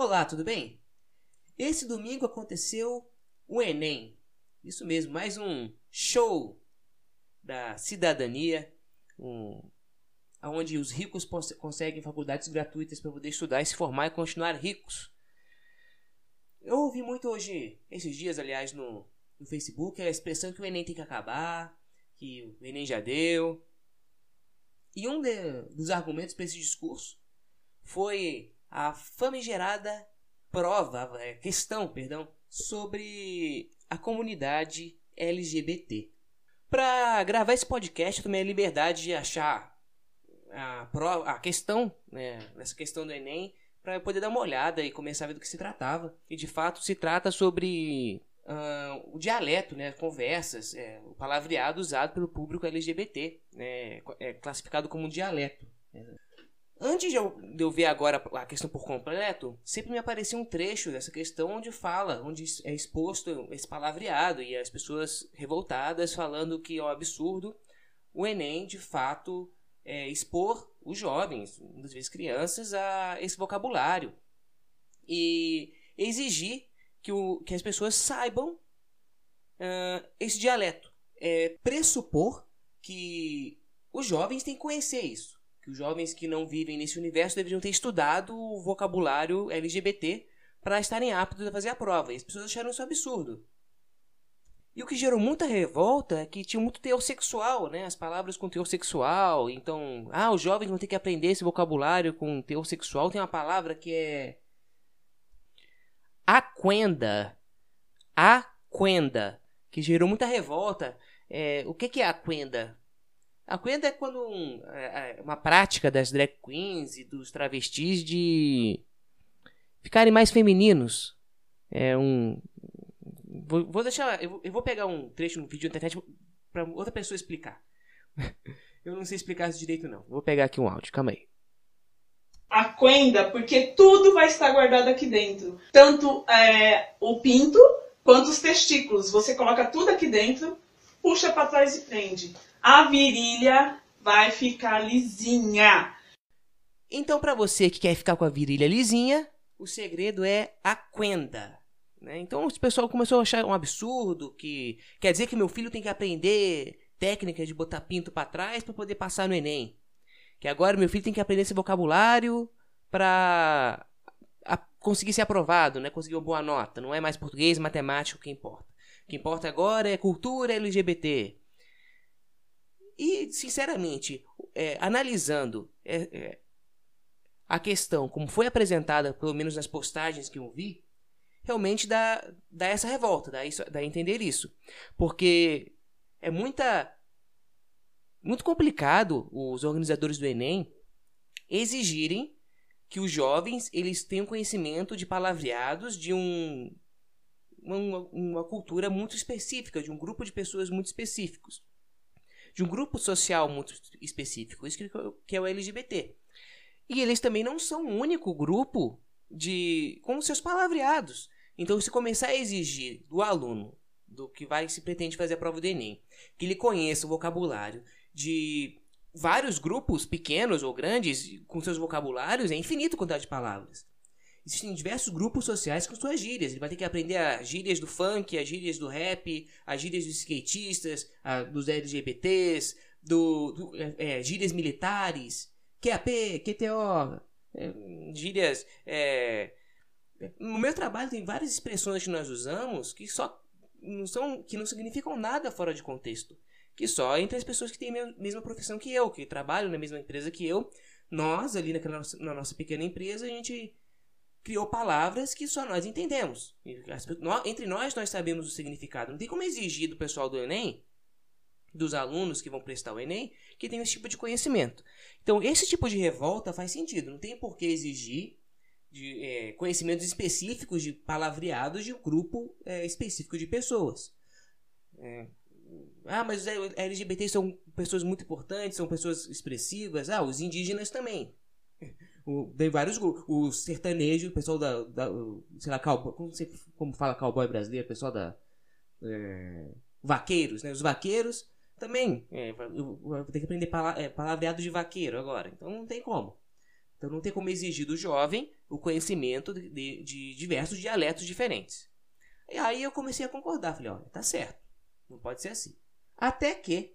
Olá, tudo bem? Esse domingo aconteceu o Enem. Isso mesmo, mais um show da cidadania, um, onde os ricos conseguem faculdades gratuitas para poder estudar e se formar e continuar ricos. Eu ouvi muito hoje, esses dias, aliás, no, no Facebook, a expressão que o Enem tem que acabar, que o Enem já deu. E um de, dos argumentos para esse discurso foi a famigerada prova, questão, perdão, sobre a comunidade LGBT. Para gravar esse podcast, eu tomei a liberdade de achar a, prova, a questão, né, essa questão do Enem, para poder dar uma olhada e começar a ver do que se tratava. E de fato se trata sobre uh, o dialeto, né, conversas, é, o palavreado usado pelo público LGBT, né, é classificado como um dialeto. Antes de eu, de eu ver agora a questão por completo, sempre me aparecia um trecho dessa questão onde fala, onde é exposto esse palavreado e as pessoas revoltadas falando que é um absurdo o Enem de fato é, expor os jovens, muitas vezes crianças, a esse vocabulário e exigir que, o, que as pessoas saibam uh, esse dialeto. É, pressupor que os jovens têm que conhecer isso que os jovens que não vivem nesse universo deveriam ter estudado o vocabulário LGBT para estarem aptos a fazer a prova. E as pessoas acharam isso absurdo. E o que gerou muita revolta é que tinha muito teor sexual, né? As palavras com teor sexual. Então, ah, os jovens vão ter que aprender esse vocabulário com teor sexual. Tem uma palavra que é. Aquenda. Aquenda. Que gerou muita revolta. É, o que, que é aquenda? A Quenda é quando um, é, é uma prática das drag queens e dos travestis de ficarem mais femininos. É um. Vou, vou deixar. Eu, vou pegar um trecho no vídeo da internet para outra pessoa explicar. eu não sei explicar isso direito, não. Vou pegar aqui um áudio, calma aí. A quenda, porque tudo vai estar guardado aqui dentro. Tanto é, o pinto quanto os testículos. Você coloca tudo aqui dentro, puxa para trás e prende a virilha vai ficar lisinha. Então, para você que quer ficar com a virilha lisinha, o segredo é a quenda. Né? Então, o pessoal começou a achar um absurdo que quer dizer que meu filho tem que aprender técnica de botar pinto para trás para poder passar no Enem. Que agora meu filho tem que aprender esse vocabulário para conseguir ser aprovado, né? conseguir uma boa nota. Não é mais português, matemática que importa. O que importa agora é cultura LGBT. E, sinceramente, é, analisando é, é, a questão como foi apresentada, pelo menos nas postagens que eu vi, realmente dá, dá essa revolta, dá, isso, dá a entender isso. Porque é muita. Muito complicado os organizadores do Enem exigirem que os jovens eles tenham conhecimento de palavreados de um, uma, uma cultura muito específica, de um grupo de pessoas muito específicos de um grupo social muito específico, isso que é o LGBT. E eles também não são o único grupo de com seus palavreados. Então, se começar a exigir do aluno, do que vai se pretende fazer a prova do Enem, que ele conheça o vocabulário de vários grupos pequenos ou grandes com seus vocabulários, é infinito quantidade de palavras. Existem diversos grupos sociais com suas gírias. Ele vai ter que aprender as gírias do funk, as gírias do rap, as gírias dos skatistas, a, dos LGBTs, do, do é, é, gírias militares, QAP, QTO, é, gírias. É... No meu trabalho tem várias expressões que nós usamos que só não são que não significam nada fora de contexto. Que só entre as pessoas que têm a mesma profissão que eu, que trabalham na mesma empresa que eu, nós ali naquela, na nossa pequena empresa, a gente criou palavras que só nós entendemos. Entre nós, nós sabemos o significado. Não tem como exigir do pessoal do Enem, dos alunos que vão prestar o Enem, que tenham esse tipo de conhecimento. Então, esse tipo de revolta faz sentido. Não tem por que exigir de, é, conhecimentos específicos de palavreados de um grupo é, específico de pessoas. É, ah, mas os LGBTs são pessoas muito importantes, são pessoas expressivas. Ah, os indígenas também. Tem vários grupos. O sertanejo, o pessoal da. da sei lá, cowboy, como, como fala cowboy brasileiro, o pessoal da. É, vaqueiros, né? Os vaqueiros também. É, eu, vou ter que aprender pala, é, palavreado de vaqueiro agora. Então não tem como. Então não tem como exigir do jovem o conhecimento de, de diversos dialetos diferentes. E aí eu comecei a concordar. Falei, olha, tá certo. Não pode ser assim. Até que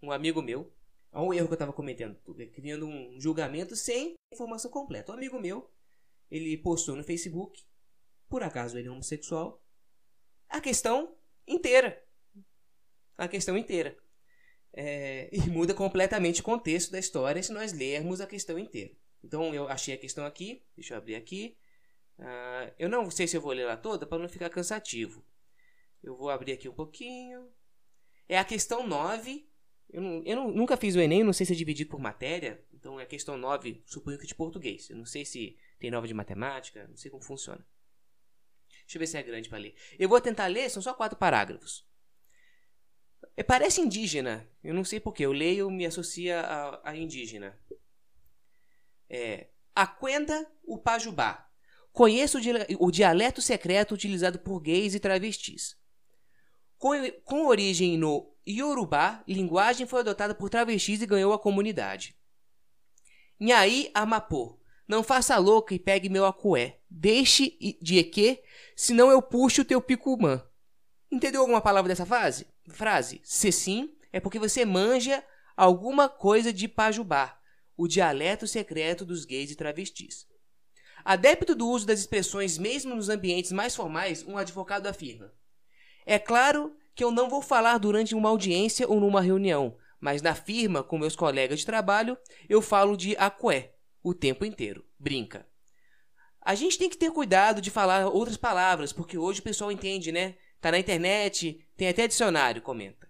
um amigo meu, olha o erro que eu estava cometendo, criando um julgamento sem informação completa. Um amigo meu, ele postou no Facebook, por acaso ele é homossexual, a questão inteira. A questão inteira. É, e muda completamente o contexto da história se nós lermos a questão inteira. Então eu achei a questão aqui, deixa eu abrir aqui. Uh, eu não sei se eu vou ler ela toda para não ficar cansativo. Eu vou abrir aqui um pouquinho. É a questão 9. Eu, não, eu não, nunca fiz o Enem, não sei se é dividido por matéria. Então é a questão 9, suponho que de português. Eu não sei se tem 9 de matemática, não sei como funciona. Deixa eu ver se é grande para ler. Eu vou tentar ler, são só quatro parágrafos. É, parece indígena. Eu não sei porquê. Eu leio me associa a, a indígena. É, Aquenda o Pajubá. Conheço o dialeto secreto utilizado por gays e travestis. Com, com origem no Yorubá, linguagem foi adotada por travestis e ganhou a comunidade. Nhaí Amapô. Não faça louca e pegue meu acué. Deixe de eque, senão eu puxo o teu picumã. Entendeu alguma palavra dessa frase? Frase. Se sim, é porque você manja alguma coisa de pajubá, o dialeto secreto dos gays e travestis. Adepto do uso das expressões mesmo nos ambientes mais formais, um advogado afirma: É claro que eu não vou falar durante uma audiência ou numa reunião, mas na firma com meus colegas de trabalho eu falo de acué o tempo inteiro. Brinca. A gente tem que ter cuidado de falar outras palavras, porque hoje o pessoal entende, né? Tá na internet, tem até dicionário, comenta.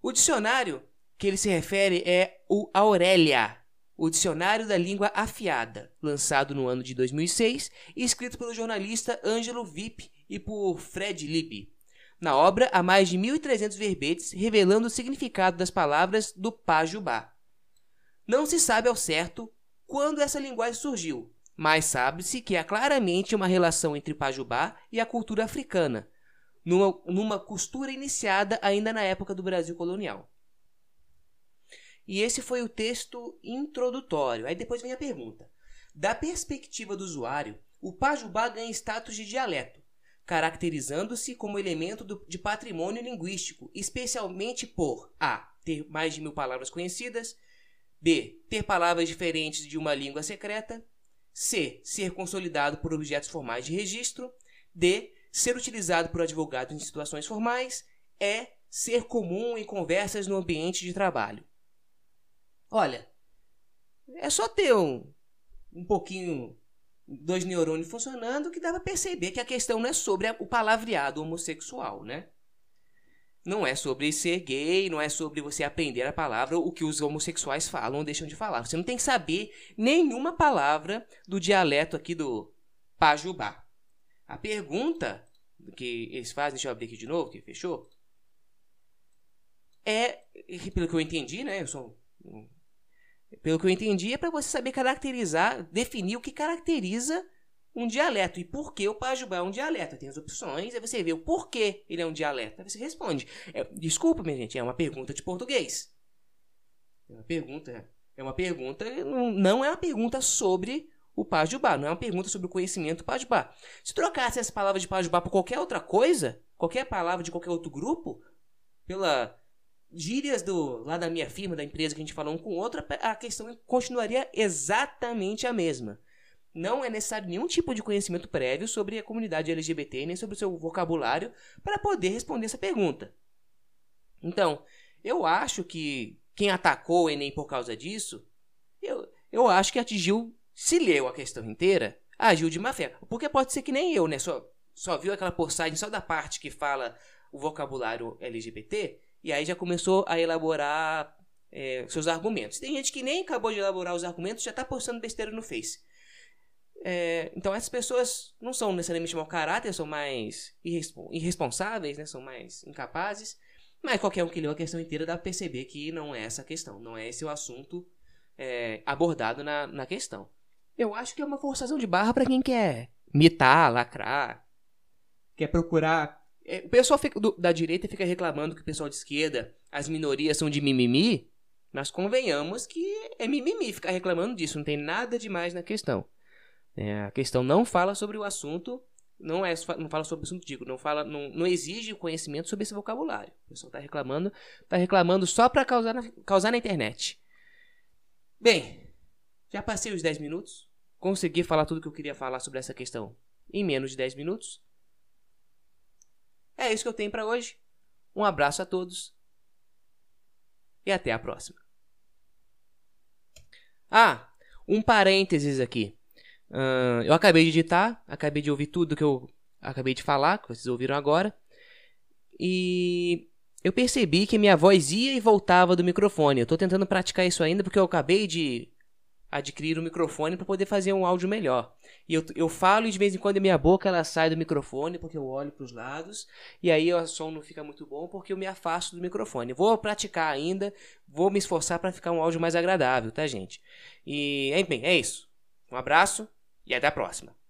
O dicionário que ele se refere é o Aurélia, o Dicionário da Língua Afiada, lançado no ano de 2006 e escrito pelo jornalista Ângelo Vip e por Fred Lippe. Na obra, há mais de 1.300 verbetes revelando o significado das palavras do Pajubá. Não se sabe ao certo quando essa linguagem surgiu, mas sabe-se que há claramente uma relação entre Pajubá e a cultura africana, numa, numa costura iniciada ainda na época do Brasil colonial. E esse foi o texto introdutório. Aí depois vem a pergunta. Da perspectiva do usuário, o Pajubá ganha status de dialeto, caracterizando-se como elemento do, de patrimônio linguístico, especialmente por a. ter mais de mil palavras conhecidas, b. ter palavras diferentes de uma língua secreta, c. ser consolidado por objetos formais de registro, d. ser utilizado por advogados em situações formais, e. ser comum em conversas no ambiente de trabalho. Olha, é só ter um, um pouquinho, dois neurônios funcionando que dá pra perceber que a questão não é sobre o palavreado homossexual, né? Não é sobre ser gay, não é sobre você aprender a palavra, o que os homossexuais falam ou deixam de falar. Você não tem que saber nenhuma palavra do dialeto aqui do Pajubá. A pergunta que eles fazem, deixa eu abrir aqui de novo, que fechou. É, pelo que eu entendi, né? Eu sou pelo que eu entendi, é para você saber caracterizar, definir o que caracteriza um dialeto e por que o Pajubá é um dialeto. Tem as opções, aí você vê o porquê ele é um dialeto. Aí você responde. É, desculpa, minha gente, é uma pergunta de português. É uma pergunta, é uma pergunta, não é uma pergunta sobre o Pajubá, não é uma pergunta sobre o conhecimento Pajubá. Se trocasse essa palavra de Pajubá por qualquer outra coisa, qualquer palavra de qualquer outro grupo, pela gírias do lá da minha firma, da empresa que a gente falou um com o outro, a questão continuaria exatamente a mesma. Não é necessário nenhum tipo de conhecimento prévio sobre a comunidade LGBT, nem sobre o seu vocabulário, para poder responder essa pergunta. Então, eu acho que quem atacou o Enem por causa disso, eu, eu acho que atingiu, se leu a questão inteira, agiu de má fé. Porque pode ser que nem eu, né? Só, só viu aquela postagem só da parte que fala o vocabulário LGBT e aí já começou a elaborar é, seus argumentos. Tem gente que nem acabou de elaborar os argumentos, já está postando besteira no Face. É, então essas pessoas não são necessariamente mau caráter, são mais irresponsáveis, né? são mais incapazes. Mas qualquer um que leu a questão inteira dá para perceber que não é essa a questão, não é esse o assunto é, abordado na, na questão. Eu acho que é uma forçação de barra para quem quer mitar, lacrar, quer procurar o pessoal fica, do, da direita fica reclamando que o pessoal de esquerda, as minorias são de mimimi. Mas convenhamos que é mimimi ficar reclamando disso, não tem nada demais na questão. É, a questão não fala sobre o assunto, não é não fala sobre o assunto, digo, não fala, não, não exige conhecimento sobre esse vocabulário. O pessoal está reclamando, está reclamando só para causar na, causar na internet. Bem, já passei os 10 minutos, consegui falar tudo que eu queria falar sobre essa questão em menos de 10 minutos. É isso que eu tenho para hoje. Um abraço a todos e até a próxima. Ah, um parênteses aqui. Uh, eu acabei de editar, acabei de ouvir tudo que eu acabei de falar, que vocês ouviram agora. E eu percebi que minha voz ia e voltava do microfone. Eu estou tentando praticar isso ainda porque eu acabei de adquirir um microfone para poder fazer um áudio melhor. E eu, eu falo e de vez em quando a minha boca ela sai do microfone porque eu olho para os lados e aí o som não fica muito bom porque eu me afasto do microfone. Vou praticar ainda, vou me esforçar para ficar um áudio mais agradável, tá, gente? E, enfim, é isso. Um abraço e até a próxima.